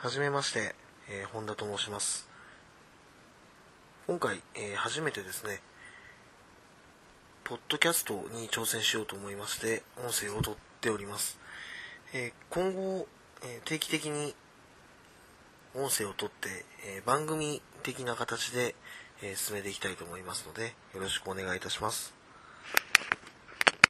はじめまして、えー本田と申します。今回、えー初めてですね、ポッドキャストに挑戦しようと思いまして、音声を撮っております。えー今後、え定期的に音声を撮って、え番組的な形で、え進めていきたいと思いますので、よろしくお願いいたします。